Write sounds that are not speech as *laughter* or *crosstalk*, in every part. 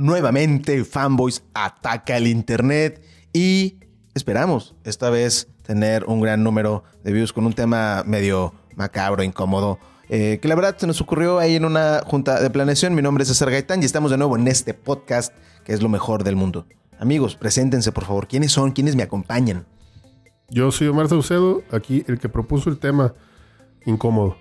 nuevamente Fanboys ataca el internet y esperamos esta vez tener un gran número de views con un tema medio macabro, incómodo. eh, que la verdad se nos ocurrió ahí en una junta de planeación. Mi nombre es César Gaitán y estamos de nuevo en este podcast que es lo mejor del mundo. Amigos, preséntense por favor. ¿Quiénes son? ¿Quiénes me acompañan? Yo soy Omar Saucedo, aquí el que propuso el tema incómodo.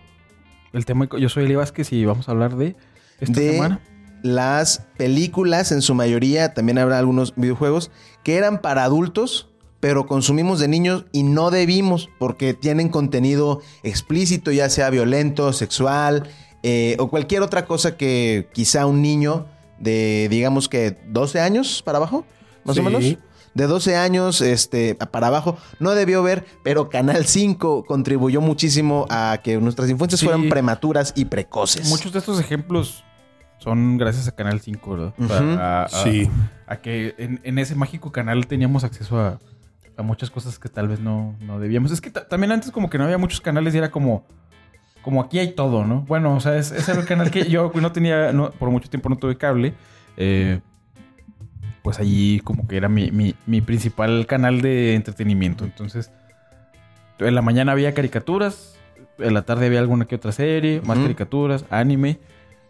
El tema, yo soy Eli Vázquez y vamos a hablar de esta de semana. Las películas, en su mayoría, también habrá algunos videojuegos, que eran para adultos, pero consumimos de niños y no debimos, porque tienen contenido explícito, ya sea violento, sexual, eh, o cualquier otra cosa que quizá un niño de, digamos que 12 años para abajo, más o menos. De 12 años este, para abajo no debió ver, pero Canal 5 contribuyó muchísimo a que nuestras infancias Sí. fueran prematuras y precoces. Muchos de estos ejemplos son gracias a Canal 5, ¿verdad? A, a- Sí. a que en, en ese mágico canal teníamos acceso a, a muchas cosas que tal vez no, no debíamos. Es que ta- también antes como que no había muchos canales y era como... Como aquí hay todo, ¿no? Bueno, o sea, es- ese era el canal que yo *laughs* no tenía... no- por mucho tiempo no tuve cable. Eh, pues allí como que era mi, mi- mi principal canal de entretenimiento. Entonces, en la mañana había caricaturas, en la tarde había alguna que otra serie, más caricaturas, anime,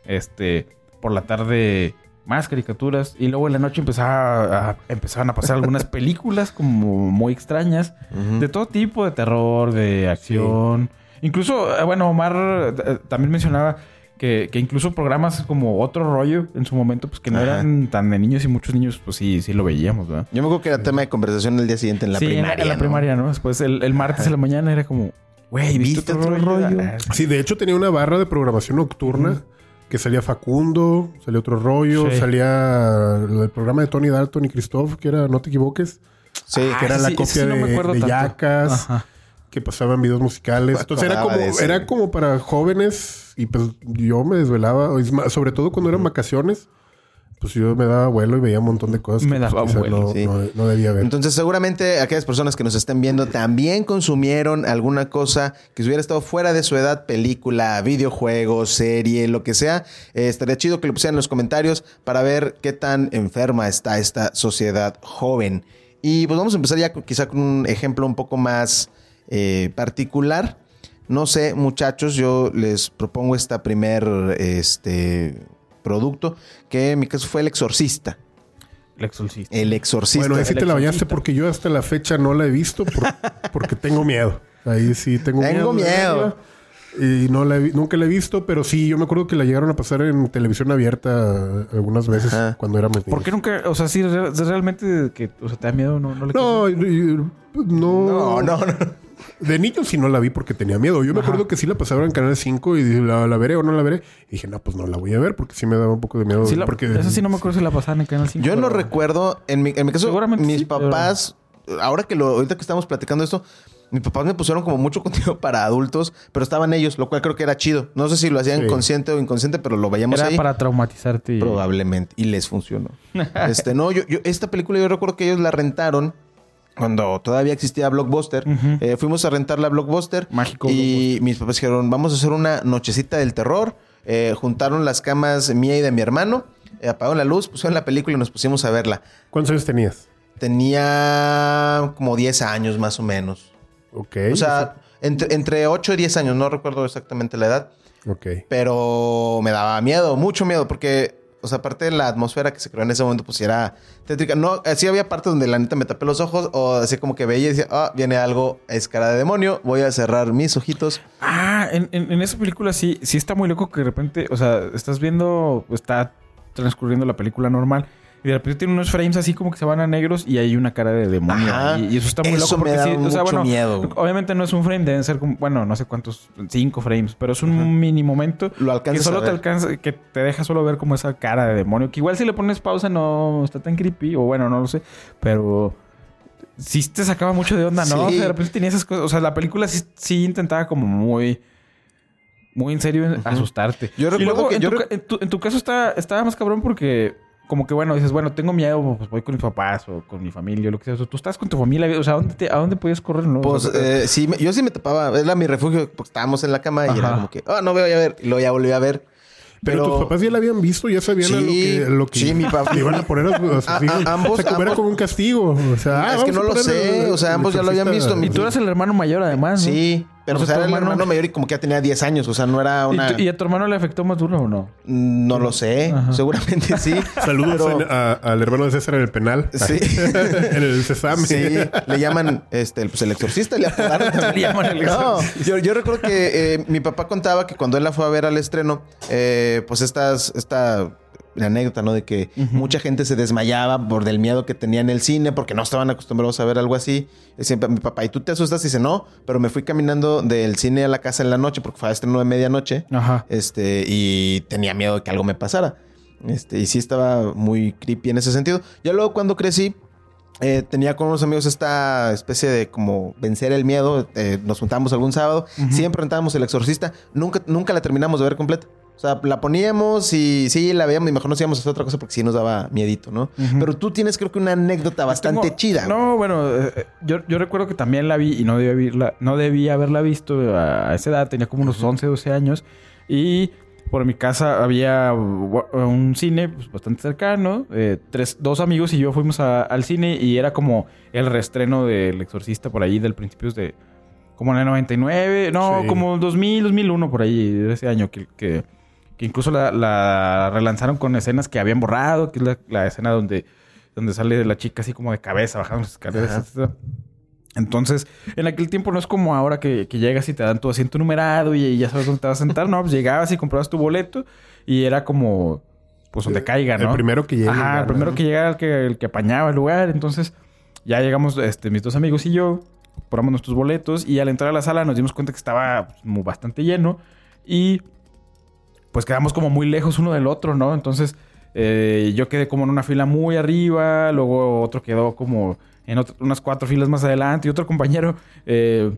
este, por la tarde más caricaturas y luego en la noche empezaba a- empezaban a pasar algunas *laughs* películas como muy extrañas, de todo tipo, de terror, de acción. Incluso, eh, bueno, Omar eh, también mencionaba que, que incluso programas como Otro Rollo en su momento, pues que no Ajá. eran tan de niños y muchos niños, pues sí, sí lo veíamos, ¿verdad? Yo me acuerdo que era tema de conversación el día siguiente en la sí, en primaria. en la ¿no? primaria, ¿no? Después el, el martes en la mañana era como, güey, ¿viste, otro, rollo? Ah, Sí, de hecho tenía una barra de programación nocturna que salía Facundo, salía otro rollo, Sí. salía el programa de Tony Dalton y Christoph, que era No te equivoques, Sí, que era la sí- copia sí no me de, de tanto. Yacas, Ajá. que pasaban videos musicales. Me Entonces era como, era como para jóvenes y pues yo me desvelaba, sobre todo cuando eran vacaciones. Pues yo me daba vuelo y veía un montón de cosas Me que daba pues, vuelo, no, sí. no- no debía ver. Entonces, seguramente aquellas personas que nos estén viendo también consumieron alguna cosa que hubiera estado fuera de su edad, película, videojuego, serie, lo que sea. Eh, estaría chido que lo pusieran en los comentarios para ver qué tan enferma está esta sociedad joven. Y pues vamos a empezar ya con- quizá con un ejemplo un poco más eh, particular. No sé, muchachos, yo les propongo esta primer este, producto, que en mi caso fue El Exorcista. El exorcista. El Exorcista. Bueno, ahí sí te la bañaste porque yo hasta la fecha no la he visto por- *laughs* porque tengo miedo. Ahí sí tengo, Tengo miedo. de miedo. Y no la he nunca la he visto, pero sí, yo me acuerdo que la llegaron a pasar en televisión abierta algunas veces Ajá. cuando éramos niños. ¿Por qué nunca, o sea, sí, re- realmente que, o sea, te da miedo, no, no le No, no, no, no. De niño sí no la vi porque tenía miedo. Yo me acuerdo que sí la pasaban en Canal 5 y dije, ¿la, la veré o no la veré? Y dije, no, pues no la voy a ver porque sí me daba un poco de miedo. Sí la- porque Esa sí no me acuerdo si la pasaban en Canal 5. Yo no recuerdo, en mi, en mi caso, Seguramente mis sí, pero- papás, ahora que lo, ahorita que estamos platicando esto, mis papás me pusieron como mucho *laughs* contenido para adultos, pero estaban ellos, lo cual creo que era chido. No sé si lo hacían Sí. consciente o inconsciente, pero lo veíamos Era ahí. para traumatizarte. y- Probablemente. Y les funcionó. *laughs* este, no, yo, yo, esta película yo recuerdo que ellos la rentaron cuando todavía existía Blockbuster. Eh, fuimos a rentar la Blockbuster. Mágico Y mis papás dijeron, vamos a hacer una nochecita del terror. Eh, juntaron las camas mía y de mi hermano. eh, apagaron la luz, pusieron la película y nos pusimos a verla. ¿Cuántos años tenías? Tenía como 10 años más o menos. Ok. O sea, entre, entre 8 y 10 años, no recuerdo exactamente la edad. Ok. Pero me daba miedo, mucho miedo, porque, o sea, aparte de la atmósfera que se creó en ese momento, pues sí era tétrica. No, así había partes donde la neta me tapé los ojos, o así como que veía y decía, ah, viene algo, es cara de demonio, voy a cerrar mis ojitos. Ah, en, en- en esa película sí, sí está muy loco que de repente, o sea, estás viendo, está transcurriendo la película normal y de repente tiene unos frames así como que se van a negros y hay una cara de demonio. Ajá. Y, y eso está muy Eso loco me porque da sí, o sea, bueno, miedo. obviamente no es un frame, deben ser como, bueno, no sé cuántos, cinco frames, pero es un mini momento Lo que solo te alcanza, que te deja solo ver como esa cara de demonio, que igual si le pones pausa no está tan creepy, o bueno, no lo sé, pero sí te sacaba mucho de onda, ¿no? Sí. O sea, de repente tenía esas cosas, o sea, la película sí, sí intentaba como muy... Muy en serio asustarte. Yo Y recuerdo luego, que- en, yo tu, re- ca- en tu- en tu caso está, estaba más cabrón porque como que bueno, dices, bueno, tengo miedo, pues voy con mis papás o con mi familia o lo que sea. O sea, tú estás con tu familia, o sea, ¿a dónde, te- a dónde podías correr? No? O Pues sea, eh, sí, yo sí me tapaba, era mi refugio, porque estábamos en la cama y era como que, ah, no veo a ver, y luego ya volví a ver. Pero, Pero- tus papás ya la habían visto, ya sabían a lo Sí, que, lo que sí, mi papá- *laughs* le iban a poner a, ambos- o sea, ambos- como un castigo. O sea, ah, Es que vamos no lo sé, el- o sea, ambos ya lo habían visto. Y tú eras el hermano mayor, además. ¿no? Pero O sea, era el hermano- mayor y como que ya tenía 10 años. O sea, no era ¿Y, una... tu- y a tu hermano le afectó más duro o no? No lo sé. Seguramente sí. *laughs* Saludos Pero- en- a- al hermano de César en el penal. Sí. *laughs* en el Cesame. Sí, le llaman este, pues, el exorcista, le. *laughs* Le llaman el No, exorcista. yo, yo recuerdo que eh, mi papá contaba que cuando él la fue a ver al estreno, eh, pues estas, esta la anécdota, ¿no? De que mucha gente se desmayaba por del miedo que tenía en el cine, porque no estaban acostumbrados a ver algo así. Siempre mi papá, ¿y tú te asustas? Y dice, no, pero me fui caminando del cine a la casa en la noche, porque fue a estreno de medianoche. Ajá. Este, y tenía miedo de que algo me pasara. Este, y sí estaba muy creepy en ese sentido. Ya luego cuando crecí, eh, tenía con unos amigos esta especie de como vencer el miedo. Eh, nos juntábamos algún sábado. Siempre rentábamos El Exorcista. Nunca, nunca la terminamos de ver completa. O sea, la poníamos y sí, la veíamos y mejor nos íbamos a hacer otra cosa porque sí nos daba miedito, ¿no? Pero tú tienes creo que una anécdota bastante Tengo- chida. No, bueno, eh, yo, yo recuerdo que también la vi y no debía, haberla, no debía haberla visto a, esa edad. Tenía como unos 11, 12 años. Y por mi casa había un cine pues, bastante cercano. Eh, tres, dos amigos y yo fuimos a- al cine y era como el reestreno del Exorcista por ahí del principios de... Como en el 99, no, Sí. como 2000, 2001 por ahí, ese año que... que que incluso la, la relanzaron con escenas que habían borrado, que es la, la escena donde, donde sale la chica así como de cabeza bajando las escaleras. Ajá. Entonces, en aquel tiempo no es como ahora que, que llegas y te dan tu asiento numerado y, ya sabes dónde te vas a sentar, ¿no? Pues llegabas y comprabas tu boleto y era como, pues donde caiga, ¿no? El primero que llegue. Ajá, el primero que llegara el que, el que apañaba el lugar. Entonces, ya llegamos, este, mis dos amigos y yo, compramos nuestros boletos y al entrar a la sala nos dimos cuenta que estaba pues, bastante lleno y pues quedamos como muy lejos uno del otro, ¿no? Entonces, eh, yo quedé como en una fila muy arriba, luego otro quedó como en otro- unas cuatro filas más adelante y otro compañero, eh,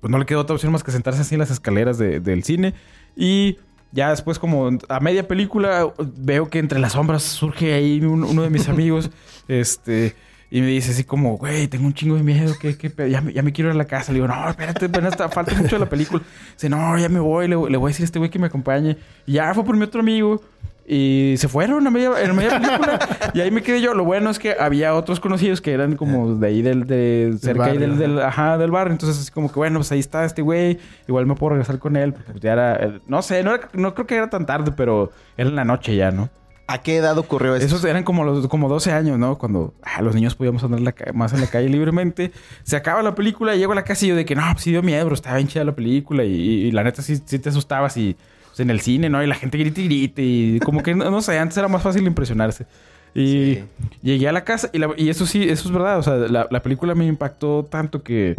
pues no le quedó otra opción más que sentarse así en las escaleras de- del cine y... Ya después, como a media película, veo que entre las sombras surge ahí un- uno de mis amigos. *laughs* este. Y me dice así como, güey, tengo un chingo de miedo, ¿qué, qué pedo? ya, me, ya me quiero ir a la casa. Le digo, no, espérate, apenas está- falta mucho de la película. Dice, no, ya me voy, le, le voy a decir a este güey que me acompañe. Y ya fue por mi otro amigo. Y se fueron a media, en media película. y ahí me quedé yo. Lo bueno es que había otros conocidos que eran como de ahí del, de cerca ahí barrio, del, del, ajá, del bar. Entonces, así como que bueno, pues ahí está este güey. Igual me puedo regresar con él. Porque pues ya era, eh, no sé, no, era- no creo que era tan tarde, pero era en la noche ya, ¿no? ¿A qué edad ocurrió esto? Esos eran como los como 12 años, ¿no? Cuando ah, los niños podíamos andar la más en la calle libremente. Se acaba la película y llego a la casa y yo de que no, pues sí dio miedo, estaba bien chida la película. Y, la neta sí, sí te asustabas y pues, en el cine, ¿no? Y la gente grita y grita. Y como que no, no sé, antes era más fácil impresionarse. Y Sí. llegué a la casa y, la- y eso sí, eso es verdad. O sea, la, la película me impactó tanto que,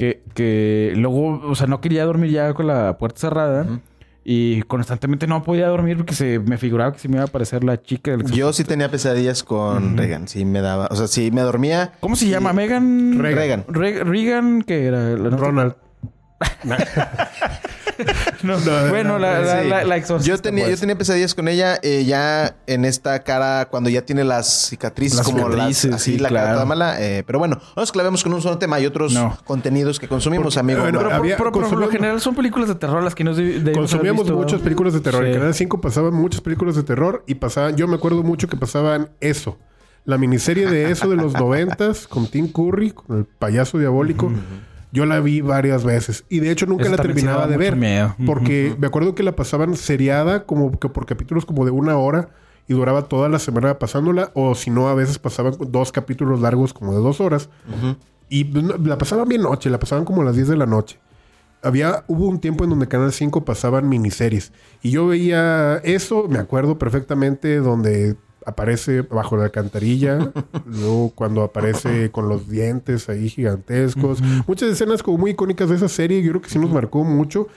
que, que luego, o sea, no quería dormir ya con la puerta cerrada. Y constantemente no podía dormir porque se me figuraba que se me iba a aparecer la chica del Yo sí tenía pesadillas con Regan. Sí me daba... O sea, sí me dormía... ¿Cómo se llama? Megan. Regan. Re- Regan, que era Ronald. *laughs* No, No, bueno, no, la, la, Sí. la, la exorcista, yo tenía, yo pues. tenía pesadillas con ella eh, ya en esta cara, cuando ya tiene las cicatrices, Las como cicatrices, las, así sí, la cara toda mala. eh, pero bueno, no nos clavemos con un solo tema. Hay otros No. contenidos que consumimos, amigo. bueno, Pero, por- había- pero por lo general son películas de terror las que nos Consumíamos muchas películas de terror. Sí. En Canal 5 pasaban muchas películas de terror y pasaban... Yo me acuerdo mucho que pasaban eso. La miniserie de eso de los *laughs* noventas con Tim Curry, con el payaso diabólico. Yo la vi varias veces. Y de hecho nunca Eso la terminaba de ver. miedo. Porque me acuerdo que la pasaban seriada como que por capítulos como de una hora. Y duraba toda la semana pasándola. O si no, a veces pasaban dos capítulos largos como de dos horas. Y la pasaban bien noche. La pasaban como a las 10 de la noche. Había, hubo un tiempo en donde Canal 5 pasaban miniseries. Y yo veía eso, me acuerdo perfectamente, donde aparece bajo la alcantarilla, *laughs* luego cuando aparece con los dientes ahí gigantescos. Muchas escenas como muy icónicas de esa serie, yo creo que sí nos marcó mucho.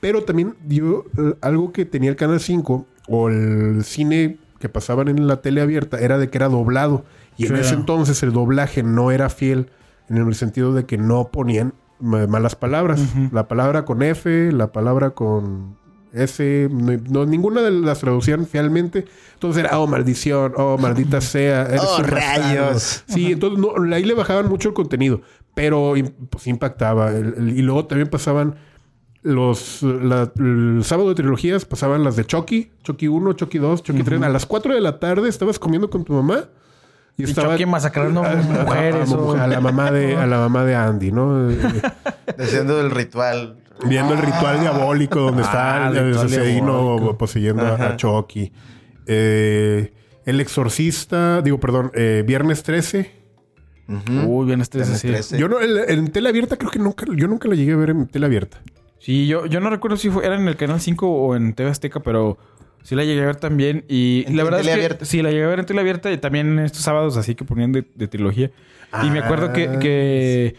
Pero también dio eh, algo que tenía el Canal 5 o el cine que pasaban en la tele abierta era de que era doblado. Y en Sí. ese entonces el doblaje no era fiel en el sentido de que no ponían ma- malas palabras. La palabra con F, la palabra con S, no, ninguna de las traducían fielmente. Entonces era, oh, maldición, oh, maldita *laughs* sea. eres Oh, un bastardo". rayos. Sí, entonces no, ahí le bajaban mucho el contenido, pero pues impactaba. El- el- y luego también pasaban los la- el sábado de trilogías pasaban las de Chucky, Chucky 1, Chucky 2, Chucky 3. A las 4 de la tarde estabas comiendo con tu mamá y, Y Chucky masacrando a, a- a- mujeres a- o- a la mamá de a la mamá de Andy, ¿no? *laughs* Haciendo el ritual. Viendo el ritual diabólico donde Ah, está el, el ritual asesino poseyendo a- a Chucky. Eh, el exorcista, digo, perdón, eh, Viernes 13. Uy, bien Viernes sí. 13. Yo no, el- en tela abierta creo que nunca, yo nunca la llegué a ver en tela abierta. Sí, yo, yo no recuerdo si fue, era en el Canal 5 o en TV Azteca, pero sí la llegué a ver también. Y En la verdad es que abierta. sí, la llegué a ver en tele abierta y también estos sábados así que ponían de, de trilogía. Y me acuerdo que, Ah. que,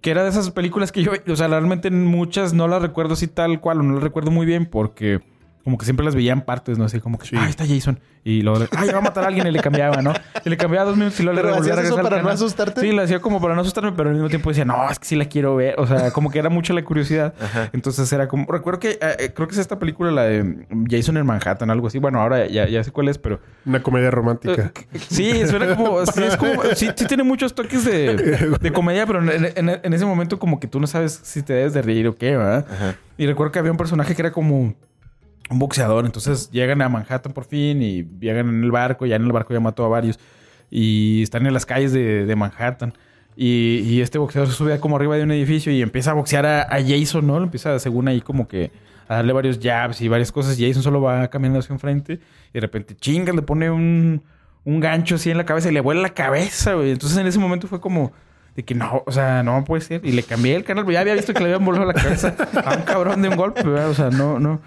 que era de esas películas que yo, o sea, realmente en muchas no las recuerdo así tal cual o no las recuerdo muy bien porque como que siempre las veía en partes, ¿no? Así como que, Sí. ah, está Jason. Y luego, ah, ya va a matar a alguien y le cambiaba, ¿no? Y le cambiaba dos minutos y luego le ¿Pero volvía a hacías eso para no asustarte? Sí, lo hacía como para no asustarme, pero al mismo tiempo decía, no, es que sí la quiero ver. O sea, como que era mucha la curiosidad. Ajá. Entonces era como... Recuerdo que... eh, eh, creo que es esta película, la de Jason en Manhattan, algo así. Bueno, ahora ya, ya sé cuál es, pero... Una comedia romántica. Eh, Sí, suena como... *laughs* Sí, es como... Sí, sí tiene muchos toques de, de comedia, pero en, en- en ese momento como que tú no sabes si te debes de reír o qué, ¿verdad? Ajá. Y recuerdo que había un personaje que era como un boxeador. Entonces llegan a Manhattan por fin y llegan en el barco. Ya en el barco ya mató a varios. Y están en las calles de, de Manhattan. Y, y este boxeador se sube como arriba de un edificio y empieza a boxear a, a Jason, ¿no? Lo empieza según ahí como que a darle varios jabs y varias cosas. Jason solo va caminando hacia enfrente y de repente chinga, le pone un, un gancho así en la cabeza y le vuela la cabeza, güey. Entonces en ese momento fue como de que no, o sea, no puede ser. Y le cambié el canal, ya había visto que le habían volado la cabeza *laughs* a un cabrón de un golpe, ¿verdad? O sea, no, no.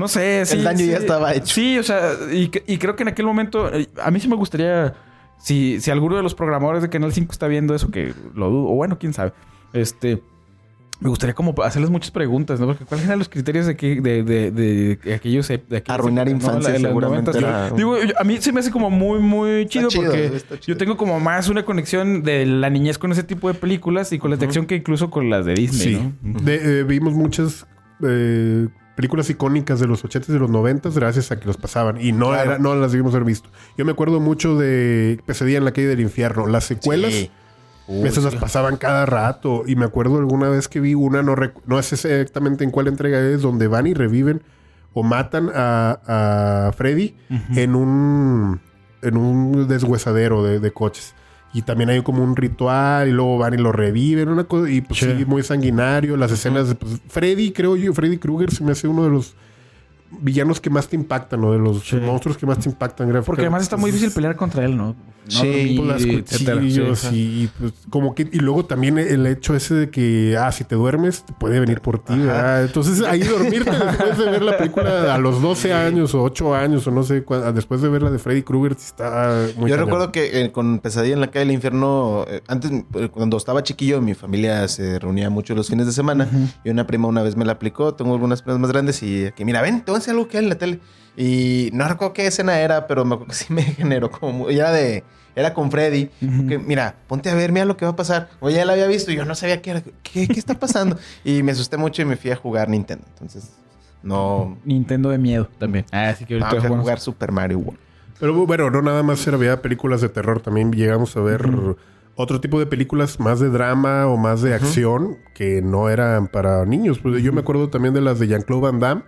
No sé, sí. El daño ya sí. estaba hecho. Sí, o sea, y, creo que en aquel momento, eh, a mí sí me gustaría, si, si alguno de los programadores de Canal 5 está viendo eso, que lo dudo, o bueno, quién sabe, este, me gustaría como hacerles muchas preguntas, ¿no? Porque ¿cuáles eran los criterios de, que, de, de, de aquellos... De aquellos Arruinar ¿no? infancia La- seguramente 90s. era Yo- un- Digo, yo- a mí se me hace como muy, muy chido, chido, porque chido. yo tengo como más una conexión de la niñez con ese tipo de películas y con la de acción que incluso con las de Disney, Sí. ¿no? De- eh, vimos muchas eh, películas icónicas de los 80s y de los 90s gracias a que los pasaban. Y no, Claro. era, no las debimos haber visto. Yo me acuerdo mucho de Pesadilla en la calle del infierno. Las secuelas, Sí. Uy, esas las pasaban cada rato. Y me acuerdo alguna vez que vi una, no, no sé exactamente en cuál entrega es, donde van y reviven o matan a, a Freddy en un en un deshuesadero de, de coches. Y también hay como un ritual y luego van y lo reviven, una cosa, y pues Sí. sí, muy sanguinario. Las escenas de pues, Freddy, creo yo, Freddy Krueger se me hace uno de los villanos que más te impactan, o de los Sí. monstruos que más te impactan gráficamente. Porque además está muy difícil pelear contra él, ¿no? Sí, No las cuchillos Sí. y pues, como que y luego también el hecho ese de que ah si te duermes te puede venir por ti ¿verdad? entonces ahí dormirte *laughs* después de ver la película a los 12 años o 8 años o no sé después de ver la de Freddy Krueger está muy Yo cañón. recuerdo que eh, con Pesadilla en la calle del infierno, eh, antes, eh, cuando estaba chiquillo, mi familia se reunía mucho los fines de semana. Y una prima una vez me la aplicó. Tengo algunas primas más grandes y que, mira, ven, te voy enseñar algo que hay en la tele. Y no recuerdo qué escena era, pero me acuerdo que *laughs* sí me generó como. muy- Era de. Era con Freddy. que, mira, ponte a ver, mira lo que va a pasar. Oye, ya la había visto y yo no sabía qué era. ¿Qué, qué está pasando? *laughs* y me asusté mucho y me fui a jugar Nintendo. Entonces, no. Nintendo de miedo también. Ah, sí que No, ahorita fui a jugamos. jugar Super Mario World. pero bueno no nada más había películas de terror también llegamos a ver otro tipo de películas más de drama o más de acción que no eran para niños Pues yo me acuerdo también de las de Jean-Claude Van Damme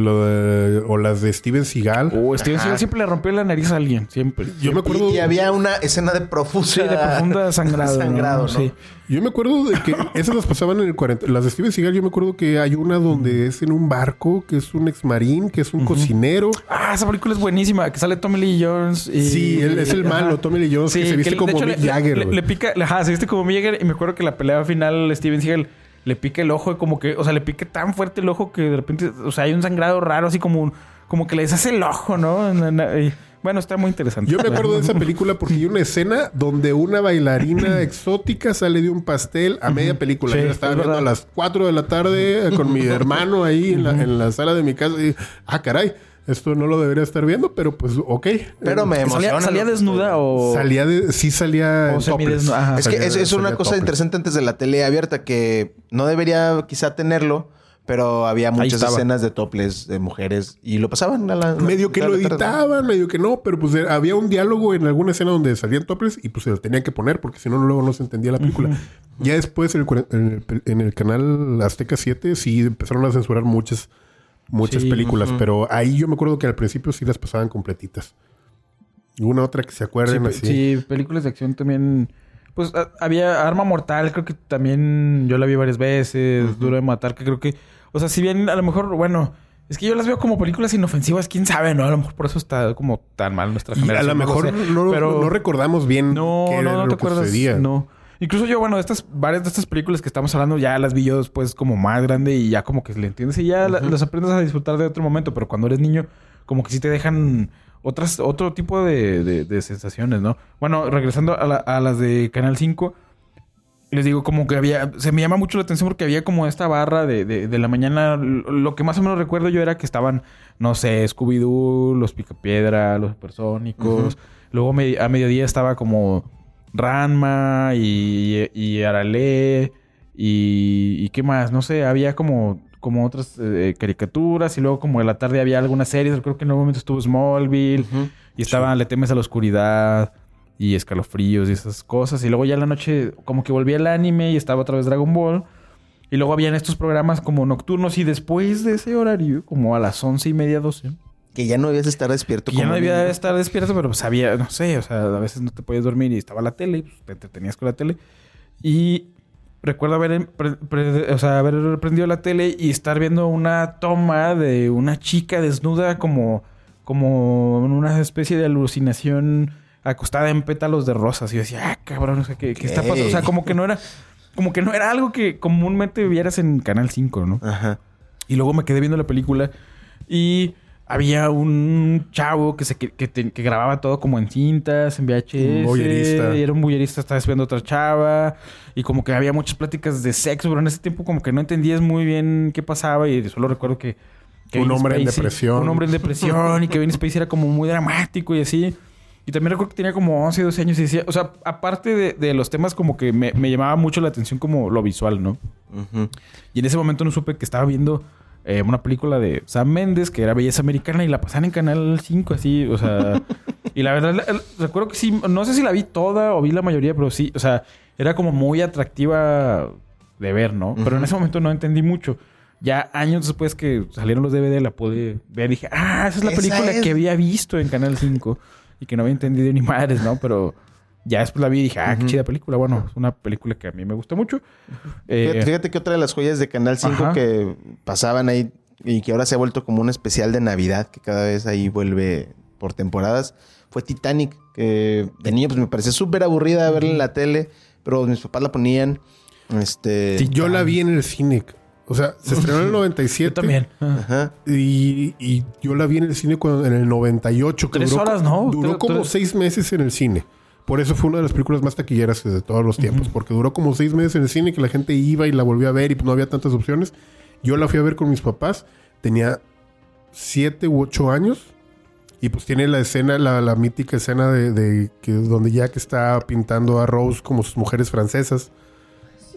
lo de- o las de Steven Seagal Oh, Steven Ajá. Seagal siempre le rompió la nariz a alguien, siempre. yo me acuerdo Y, y había una escena de Sí, profusa. de profunda *laughs* sangrado. sangrado, ¿no? Sí. Yo me acuerdo de que *laughs* esas las pasaban en el 40. Las de Steven Seagal, yo me acuerdo que hay una donde es en un barco, que es un ex marín, que es un cocinero. Ah, esa película es buenísima. Que sale Tommy Lee Jones. Y... Sí, él es el Ajá. malo, Tommy Lee Jones, que se viste como hecho, Mick le- Jagger. Le pica, ajá, se viste como Mick Jagger. Y me acuerdo que la pelea final, Steven Seagal le pica el ojo y como que, o sea, le pica tan fuerte el ojo que de repente, o sea, hay un sangrado raro, así como, como que le deshace el ojo, ¿no? Y, bueno, está muy interesante. Yo me acuerdo de esa película porque hay una escena donde una bailarina *clears throat* exótica sale de un pastel a media película. Sí, Yo la estaba es viendo a las 4 de la tarde con mi *laughs* hermano ahí en, la, en la sala de mi casa. Y, ah, caray, esto no lo debería estar viendo, pero pues ok. Pero me ¿Salía, emociona. salía desnuda o...? Salía de, sí salía O ajá. Es que es, es una cosa topless. interesante antes de la tele abierta que no debería quizá tenerlo, Pero había muchas escenas de toples de mujeres y lo pasaban a la. Medio que la lo tarde. editaban, medio que no, pero pues eh, había un diálogo en alguna escena donde salían toples y pues se lo tenían que poner porque si no luego no se entendía la película. Ya después en el, en el- en el canal Azteca 7 sí empezaron a censurar muchas, muchas Sí, películas, pero ahí yo me acuerdo que al principio sí las pasaban completitas. Una otra que se acuerden así. sí, películas de acción también. Pues a- había Arma Mortal, creo que también yo la vi varias veces. Duro de Matar, que creo que. O sea, si bien a lo mejor, bueno, es que yo las veo como películas inofensivas, quién sabe, ¿no? A lo mejor por eso está como tan mal nuestra Y a generación. lo no mejor sé. no, pero no recordamos bien No, qué era no, no lo te que acuerdas. sucedía. No. Incluso yo, bueno, estas, varias de estas películas que estamos hablando, ya las vi yo después como más grande y ya como que le entiendes y ya la- las aprendes a disfrutar de otro momento. Pero cuando eres niño, como que sí te dejan otras, otro tipo de, de- de sensaciones, ¿no? Bueno, regresando a, la- a las de Canal 5, les digo como que había, se me llama mucho la atención porque había como esta barra de, de, la mañana. Lo que más o menos recuerdo yo era que estaban, no sé, Scooby-Doo, los Picapiedra, los Supersónicos. Luego me- a mediodía estaba como Ranma y, y Arale y, y qué más, no sé, había como, como otras eh, caricaturas y luego como en la tarde había algunas series, creo que en algún momento estuvo Smallville y estaba Le temes a la oscuridad y escalofríos y esas cosas y luego ya en la noche como que volvía el anime y estaba otra vez Dragon Ball y luego habían estos programas como nocturnos y después de ese horario, como a las once y media, doce, Que ya no debías estar despierto. que ya como no debía niño. estar despierto, pero pues había, no sé, o sea, a veces no te podías dormir y estaba la tele, y pues, te entretenías con la tele. Y recuerdo haber, pre- pre- o sea, haber prendido la tele y estar viendo una toma de una chica desnuda como, como en una especie de alucinación acostada en pétalos de rosas. Y yo decía, ah, cabrón, o sea, ¿qué, qué está pasando? O sea, como que no era, como que no era algo que comúnmente vieras en Canal 5, ¿no? Ajá. Y luego me quedé viendo la película y había un chavo que, se, que, que te- que grababa todo como en cintas, en VHS. Un voyerista. Y era un bullerista, estaba a otra chava. Y como que había muchas pláticas de sexo, pero en ese tiempo como que no entendías muy bien qué pasaba. Y solo recuerdo que... Un hombre en depresión. Un hombre en depresión y Kevin Spacey era como muy dramático y así. Y también recuerdo que tenía como 11, 12 años y decía... O sea, aparte de, de los temas como que me, me llamaba mucho la atención como lo visual, ¿no? Y en ese momento no supe que estaba viendo eh, una película de Sam Méndez que era Belleza Americana y la pasaban en Canal 5 así, o sea... *laughs* y la verdad, recuerdo que sí, no sé si la vi toda o vi la mayoría, pero sí, o sea, era como muy atractiva de ver, ¿no? Pero en ese momento no entendí mucho. Ya años después que salieron los DVD la pude ver y dije, ah, esa es la Esa película es. que había visto en Canal 5 y que no había entendido ni madres, ¿no? Pero... Ya después la vi y dije, ah, qué chida película. Bueno, es una película que a mí me gustó mucho. Eh, Fíjate, fíjate que otra de las joyas de Canal 5 Ajá. que pasaban ahí y que ahora se ha vuelto como un especial de Navidad, que cada vez ahí vuelve por temporadas, fue Titanic, que de niño pues me parecía súper aburrida verla en la tele, pero mis papás la ponían. Este. Sí, yo la vi en el cine. O sea, se estrenó en el 97. yo también. Ajá. Y, y yo la vi en el cine cuando, en el 98. que Tres duró, horas, ¿no? Duró como seis meses en el cine. Por eso fue una de las películas más taquilleras de todos los tiempos. Porque duró como seis meses en el cine que la gente iba y la volvió a ver y no había tantas opciones. Yo la fui a ver con mis papás. Tenía siete u ocho años. Y pues tiene la escena, la, la mítica escena de, de que donde Jack está pintando a Rose como sus mujeres francesas.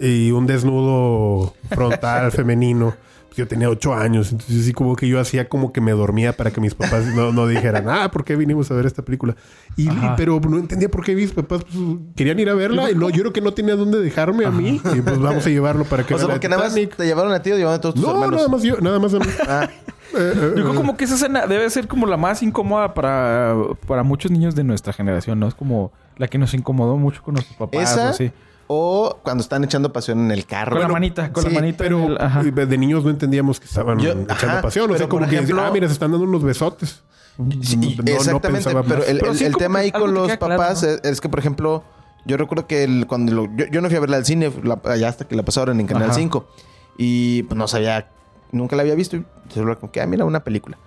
Y un desnudo frontal *laughs* femenino. Yo tenía ocho años. Entonces sí como que yo hacía como que me dormía para que mis papás no, no dijeran, ah, ¿por qué vinimos a ver esta película? Y, pero no entendía por qué mis papás pues, querían ir a verla. Y no, yo creo que no tenía dónde dejarme a mí. Y pues vamos a llevarlo para que O sea, porque nada más te llevaron a ti o llevaron a todos tus No, hermanos. nada más yo, nada más a mí. *laughs* Ah, Eh, eh, Yo creo eh. como que esa escena debe ser como la más incómoda para, para muchos niños de nuestra generación, ¿no? Es como la que nos incomodó mucho con nuestros papás. esa o así. O cuando están echando pasión en el carro. Con la manita, con sí, la manita. Pero en el- ajá. de niños no entendíamos que estaban Yo- echando ajá, pasión. O sea, como por que ejemplo- ah, mira, se están dando unos besotes. Sí, No- no exactamente, pero el, Pero el- sí, el como tema ahí con los claro, papás ¿no? es, es que, por ejemplo, yo recuerdo que el- cuando lo- yo, yo no fui a verla al cine, la- allá hasta que la pasaron en Canal Ajá. 5. Y pues no sabía, nunca la había visto. Y solo como que, ah, mira, una película.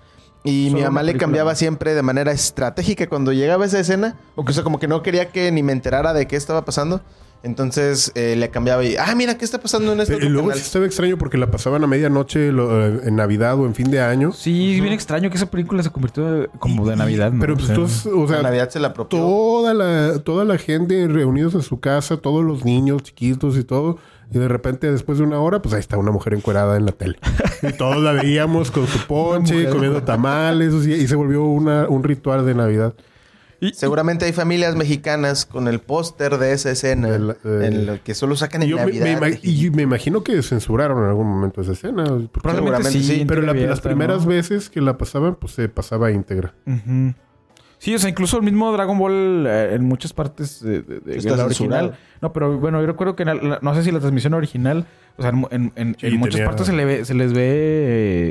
Y Solo mi mamá le cambiaba siempre de manera estratégica cuando llegaba esa escena. O que, o sea, como que no quería que ni me enterara de qué estaba pasando. Entonces eh, le cambiaba y, ah, mira, ¿qué está pasando en este Y otro luego canal? sí estaba extraño porque la pasaban a medianoche lo- eh, en Navidad o en fin de año. Sí, bien extraño que esa película se convirtió como de Navidad. ¿no? Pero O pues sea, o La sea, Navidad se la apropió. toda la, toda la gente reunidos en su casa, todos los niños chiquitos y todo. Y de repente, después de una hora, pues ahí está una mujer encuerada en la tele. Y todos la veíamos con su *laughs* ponche, comiendo tamales, o sea, y se volvió una, un ritual de Navidad. Seguramente hay familias mexicanas con el póster de esa escena El- eh, en lo que solo sacan en yo me, Navidad. me y me imagino que censuraron en algún momento esa escena. Probablemente seguramente sí. pero la- las primeras ¿no? veces que la pasaban, pues se pasaba íntegra. Sí, o sea, incluso el mismo Dragon Ball eh, en muchas partes de, de- de Está la original. No, pero bueno, yo recuerdo que en la- la- no sé si la transmisión original, o sea, en, en- en- Sí, en muchas tenía- partes se le ve, se les ve,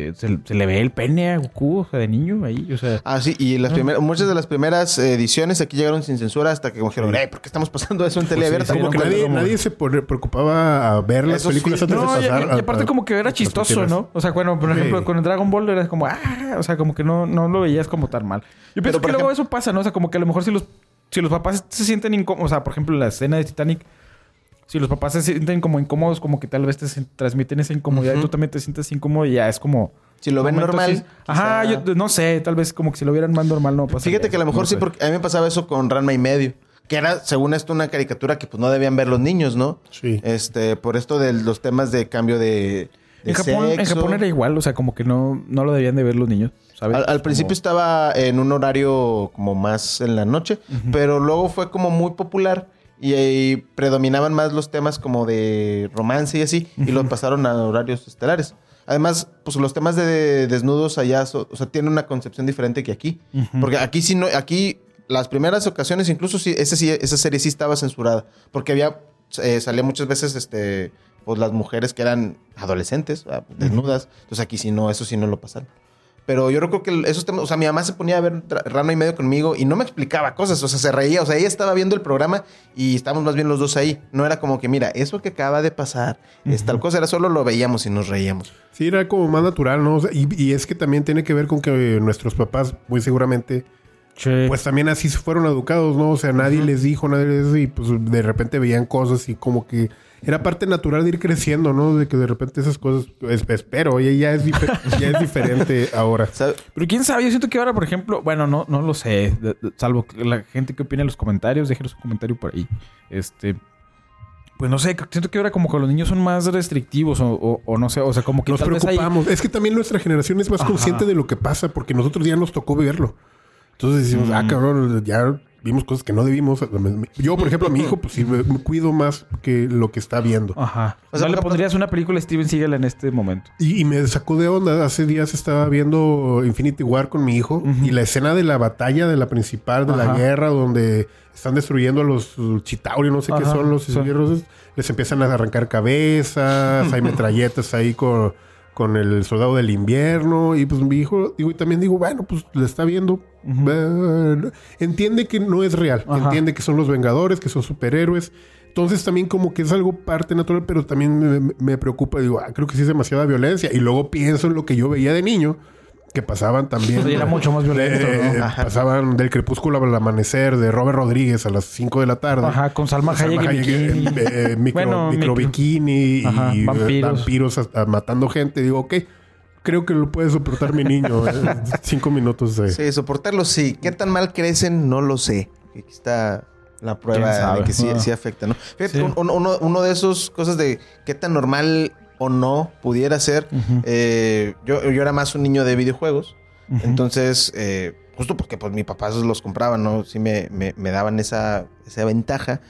eh, se, se le ve el pene a Goku, o sea, de niño ahí, o sea. Ah, sí, y las primeras, muchas de las primeras ediciones aquí llegaron sin censura hasta que dijeron, "Ey, ¿por qué estamos pasando eso en tele abierta? sí, Como no que encuentro nadie, nadie se preocupaba a ver las Eso películas sí. antes No, de pasar. y- y aparte a- como que era chistoso. ¿no? O sea, bueno, por Sí. ejemplo, con el Dragon Ball era como, ah, o sea, como que no, no lo veías como tan mal. Yo pienso por que luego ejemplo- eso pasa, ¿no? O sea, como que a lo mejor si los, si los papás se sienten incómodos, o sea, por ejemplo, la escena de Titanic, si los papás se sienten como incómodos, como que tal vez te transmiten esa incomodidad y tú también te sientes incómodo y ya es como... Si lo ven momento normal. así. Ajá, quizá- yo no sé, tal vez como que si lo vieran más normal no pasa. Fíjate que a lo mejor sí, porque a mí me pasaba eso con Ranma y medio. Que era, según esto, una caricatura que pues no debían ver los niños, ¿no? Sí. Este, por esto de los temas de cambio de, de En Japón, en sexo. Japón era igual, o sea, como que no, no lo debían de ver los niños, ¿sabes? Al, al Como- principio estaba en un horario como más en la noche, pero luego fue como muy popular y, ahí predominaban más los temas como de romance y así, y los pasaron a horarios estelares. Además, pues los temas de desnudos allá, so- o sea, tienen una concepción diferente que aquí. Porque aquí sí no, aquí las primeras ocasiones, incluso sí, ese sí- esa serie sí estaba censurada. Porque había, eh, salía muchas veces, este, pues las mujeres que eran adolescentes, ah, desnudas. Entonces aquí sí no, eso sí no lo pasaron. Pero yo creo que esos temas, o sea, mi mamá se ponía a ver Rano y medio conmigo y no me explicaba cosas, o sea, se reía, o sea, ella estaba viendo el programa y estábamos más bien los dos ahí. No era como que, mira, eso que acaba de pasar es tal cosa, era solo lo veíamos y nos reíamos. Sí, era como más natural, ¿no? O sea, y, y es que también tiene que ver con que nuestros papás, muy seguramente, Sí. pues también así fueron educados, ¿no? O sea, nadie les dijo, nadie les dijo, y pues de repente veían cosas y como que era parte natural de ir creciendo, ¿no? De que de repente esas cosas, es- espero, oye, ya es, *laughs* ya es diferente ahora. ¿Sabe? Pero quién sabe, yo siento que ahora, por ejemplo, bueno, no, no lo sé, de- de- salvo la gente que opina en los comentarios, déjenos un comentario por ahí. Este, pues no sé, siento que ahora como que los niños son más restrictivos o, o- o no sé, o sea, como que Nos tal vez hay- preocupamos. Es que también nuestra generación es más Ajá. consciente de lo que pasa porque nosotros ya nos tocó verlo. Entonces decimos, Mm. ah, cabrón, ya vimos cosas que no debimos. Yo, por ejemplo, a mi hijo, pues sí, me me cuido más que lo que está viendo. Ajá. O sea, ¿No le pondrías una película a Steven Seagal en este momento? Y, y me sacó de onda. Hace días estaba viendo Infinity War con mi hijo y la escena de la batalla de la principal de la guerra donde están destruyendo a los Chitauri, no sé qué son los sí. Les empiezan a arrancar cabezas, hay *laughs* metralletas ahí con, con el soldado del invierno. Y pues mi hijo, digo, y también digo, bueno, pues le está viendo. Entiende que no es real. Ajá. Entiende que son los Vengadores, que son superhéroes. Entonces también como que es algo parte natural, pero también me, me preocupa. Digo, ah, creo que sí es demasiada violencia. Y luego pienso en lo que yo veía de niño, que pasaban también. Sí, era mucho más violento, Eh, ¿no? Ajá. Pasaban del crepúsculo al amanecer de Robert Rodríguez a las 5 de la tarde. Ajá, con Salma Salma Hayek y Hayek, bikini. eh, eh, micro, Bueno, micro micro- bikini Ajá, y eh, vampiros. vampiros, a- a- matando gente. Digo, ok, creo que lo puede soportar mi niño. eh, *laughs* cinco minutos de... Sí, soportarlo sí. ¿Qué tan mal crecen? No lo sé. Aquí está la ¿Quién prueba de que sí, Ah. sí afecta, ¿no? Fíjate, Sí. un- un- uno, uno de esos cosas de qué tan normal o no pudiera ser. Eh, yo, yo era más un niño de videojuegos. Entonces, eh, justo porque pues mi papá los compraba, ¿no? Sí me, me- me daban esa, esa ventaja.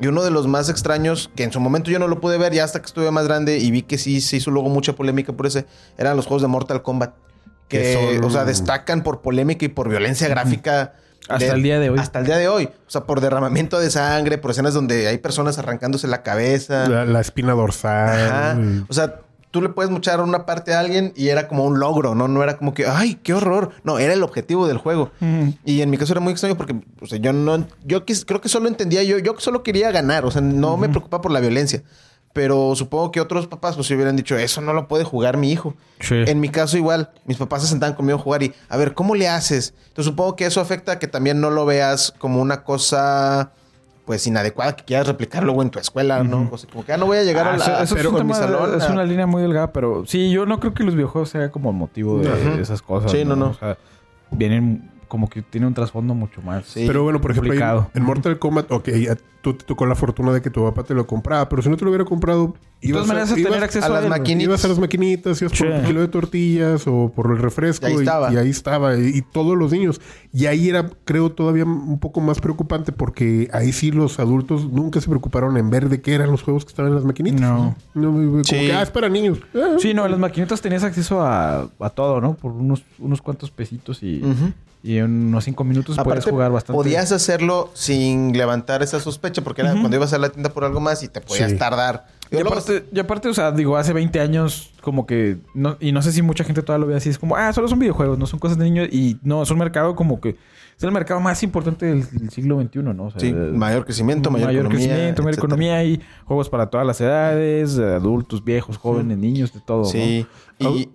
Y uno de los más extraños, que en su momento yo no lo pude ver, ya hasta que estuve más grande y vi que sí se hizo luego mucha polémica por ese, eran los juegos de Mortal Kombat. Que, Que son- o sea, destacan por polémica y por violencia gráfica. Hasta el día de hoy. Hasta el día de hoy. O sea, por derramamiento de sangre, por escenas donde hay personas arrancándose la cabeza. La, la espina dorsal. Ajá. O sea, tú le puedes mochar una parte a alguien y era como un logro, ¿no? No era como que, ay, qué horror. No, era el objetivo del juego. Y en mi caso era muy extraño porque, o sea, yo no, yo quis- creo que solo entendía yo, yo solo quería ganar, o sea, no me preocupaba por la violencia. Pero supongo que otros papás pues si hubieran dicho, eso no lo puede jugar mi hijo. Sí. En mi caso igual, mis papás se sentaban conmigo a jugar y, a ver, ¿cómo le haces? Entonces supongo que eso afecta a que también no lo veas como una cosa pues inadecuada que quieras replicar luego en tu escuela, ¿no? O sea, como que ya no voy a llegar Ah, a la, eso- eso es, un mi una línea muy delgada, pero sí, yo no creo que los videojuegos sea como motivo de, esas cosas. Sí, no, no. O sea, vienen como que tiene un trasfondo mucho más. Sí. Pero bueno, por ejemplo, en, complicado. en Mortal Kombat, ok, ya tú te tocó la fortuna de que tu papá te lo compraba, pero si no te lo hubiera comprado, De todas ibas maneras, a, tener ibas- acceso a a, las él, maquinitas. Ibas a las maquinitas, ibas por un kilo de tortillas o por el refresco. Y ahí estaba. Y, ahí estaba. Y, y todos los niños. Y ahí era, creo, todavía un poco más preocupante porque ahí sí los adultos nunca se preocuparon en ver de qué eran los juegos que estaban en las maquinitas. No. No, como Sí. que, ah, es para niños. Ah, Sí, no, en las maquinitas tenías acceso a, a todo, ¿no? Por unos, unos cuantos pesitos y, y en unos cinco minutos puedes Aparte, jugar bastante. podías hacerlo sin levantar esa sospecha, porque era cuando ibas a la tienda por algo más y te podías Sí. tardar. Y aparte, y aparte, o sea, digo, hace 20 años como que... No, y no sé si mucha gente todavía lo ve así. Es como, ah, solo son videojuegos, no son cosas de niños. Y no, es un mercado como que... Es el mercado más importante del, del siglo XXI, ¿no? O sea, Sí, eh, mayor crecimiento, mayor, economía. crecimiento, mayor etcétera. economía. Hay juegos para todas las edades, adultos, viejos, jóvenes, niños, de todo. Sí. Y,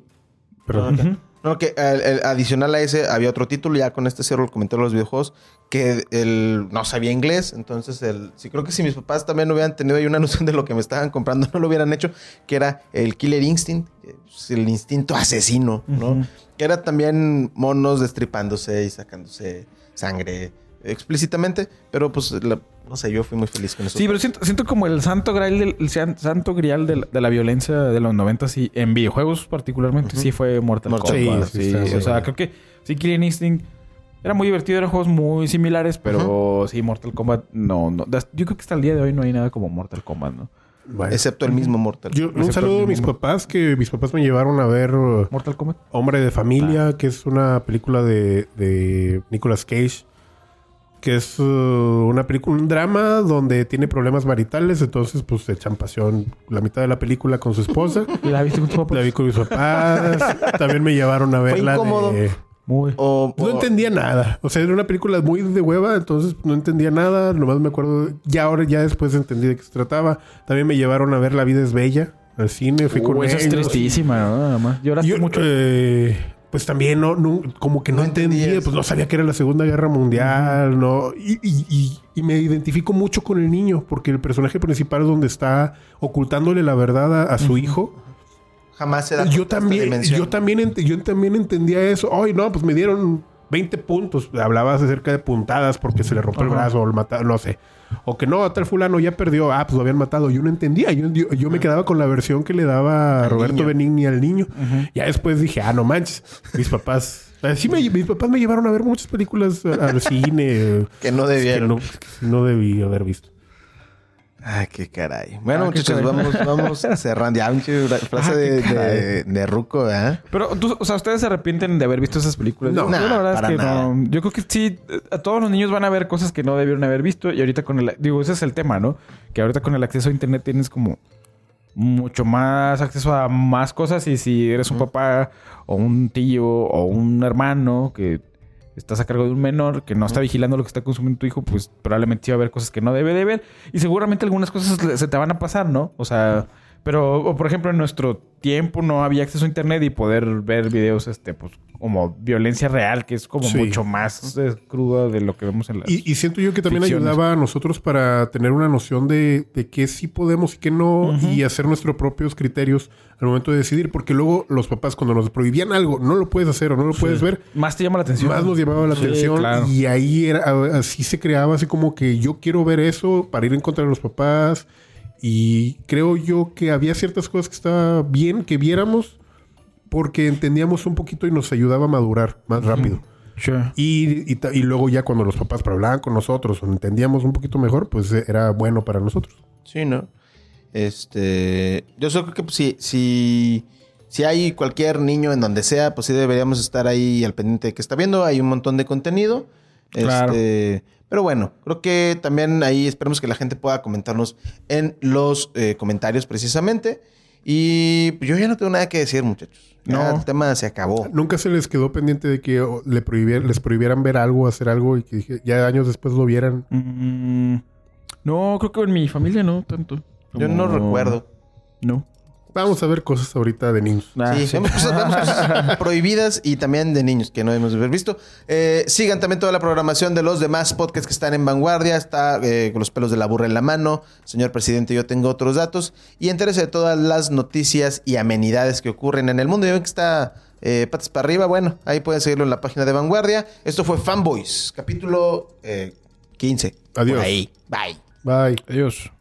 Perdón. No, que el- el- adicional a ese había otro título, ya con este cierro el comentario de los videojuegos, que él no sabía inglés, entonces el, sí creo que si mis papás también hubieran tenido ahí una *laughs* noción de lo que me estaban comprando, no lo hubieran hecho, que era el Killer Instinct, que es el instinto asesino, ¿no? Que era también monos destripándose y sacándose sangre explícitamente, pero pues la- no sé, yo fui muy feliz con eso. Sí, pero siento, siento como el santo grial del, el san- santo grial de la, de la violencia de los 90 y en videojuegos particularmente sí fue Mortal, Mortal Kombat. Kombat. Sí, sí, sí, o sea, creo que sí Killing Instinct era muy divertido, eran juegos muy similares, pero sí Mortal Kombat no, no. Yo creo que hasta el día de hoy no hay nada como Mortal Kombat, ¿no? Bueno. Excepto el mismo Mortal. Yo, un saludo a mis mismo. papás, que mis papás me llevaron a ver uh, Mortal Kombat. Hombre de Familia, Ah. que es una película de, de Nicolas Cage, que es uh, una película, un drama donde tiene problemas maritales, entonces pues se echan pasión la mitad de la película con su esposa. ¿Y *laughs* la viste con tu papá? la vi con mis papás. También me llevaron a ver la incómodo. de... Muy. O- No o- entendía nada. O sea, era una película muy de hueva, entonces no entendía nada. Nomás me acuerdo... Ya ahora, ya después entendí de qué se trataba. También me llevaron a ver La vida es bella al cine. Fui con Uh, esa es ellos. tristísima, ¿no? Nada más. Lloraste Yo, mucho. eh, pues también no, no- como que no, No entendía, pues no sabía que era la Segunda Guerra Mundial, no, y, y- y- y me identifico mucho con el niño, porque el personaje principal es donde está ocultándole la verdad a, a su hijo. jamás se da Yo también, yo también, yo también entendía eso. Ay, no, pues me dieron 20 puntos. Hablabas acerca de puntadas porque se le rompió el brazo o el mata- no sé. O que no, tal fulano ya perdió. Ah, pues lo habían matado. Yo no entendía. Yo, yo, yo me quedaba con la versión que le daba Al Roberto niño. Benigni al niño. Ya después dije, ah, no manches. Mis papás... Sí, me- mis papás me llevaron a ver muchas películas al cine. *laughs* Que no que debieron. no, no debí haber visto. Ay, qué caray. Bueno, Ah, muchachos, caray. vamos, vamos *laughs* cerrando. Ya, pinche frase Ah, de, de, de ruco, ¿verdad? Pero, tú, o sea, ¿ustedes se arrepienten de haber visto esas películas? No. Yo, Nah, la verdad para es que nada. no. Yo creo que sí, a todos los niños van a ver cosas que no debieron haber visto. Y ahorita con el... Digo, ese es el tema, ¿no? Que ahorita con el acceso a internet tienes como mucho más acceso a más cosas. Y si eres un papá o un tío o un hermano que estás a cargo de un menor que no está vigilando lo que está consumiendo tu hijo, pues probablemente sí va a haber cosas que no debe de ver. Y seguramente algunas cosas se te van a pasar, ¿no? O sea... Pero, o por ejemplo, en nuestro tiempo no había acceso a internet y poder ver videos, este, pues, como violencia real, que es como Sí. mucho más cruda de lo que vemos en la... Y, y siento yo que también Ficciones. ayudaba a nosotros para tener una noción de, de qué sí podemos y qué no, y hacer nuestros propios criterios al momento de decidir. Porque luego los papás, cuando nos prohibían algo, no lo puedes hacer o no lo puedes ver, Más te llama la atención. más nos llamaba la Sí, atención. claro. Y ahí era, así se creaba, así como que yo quiero ver eso para ir en contra de los papás. Y creo yo que había ciertas cosas que estaba bien que viéramos porque entendíamos un poquito y nos ayudaba a madurar más rápido. Sure. Y, y, luego ya cuando los papás hablaban con nosotros o entendíamos un poquito mejor, pues eh, era bueno para nosotros. Sí, ¿no? Este. Yo creo que pues, si, si, si hay cualquier niño en donde sea, pues sí deberíamos estar ahí al pendiente de que está viendo. Hay un montón de contenido. Claro. Este, pero bueno, creo que también ahí esperemos que la gente pueda comentarnos en los eh, comentarios precisamente. Y pues, yo ya no tengo nada que decir, muchachos. Ya No. el tema se acabó. Nunca se les quedó pendiente de que le prohibier- les prohibieran ver algo, hacer algo y que dije- ya años después lo vieran. Mm, no, creo que en mi familia no tanto. Yo no recuerdo. No. Vamos a ver cosas ahorita de niños. Ah, sí, sí. Vemos, cosas, vemos cosas *laughs* prohibidas y también de niños que no hemos haber visto. Eh, sigan también toda la programación de los demás podcasts que están en vanguardia. Está eh, con los pelos de la burra en la mano. Señor presidente, yo tengo otros datos. Y entérese de todas las noticias y amenidades que ocurren en el mundo. Ya ven que está eh, patas para arriba. Bueno, ahí pueden seguirlo en la página de vanguardia. Esto fue Fanboys, capítulo eh, 15. Adiós. Por ahí. Bye. Bye. Adiós.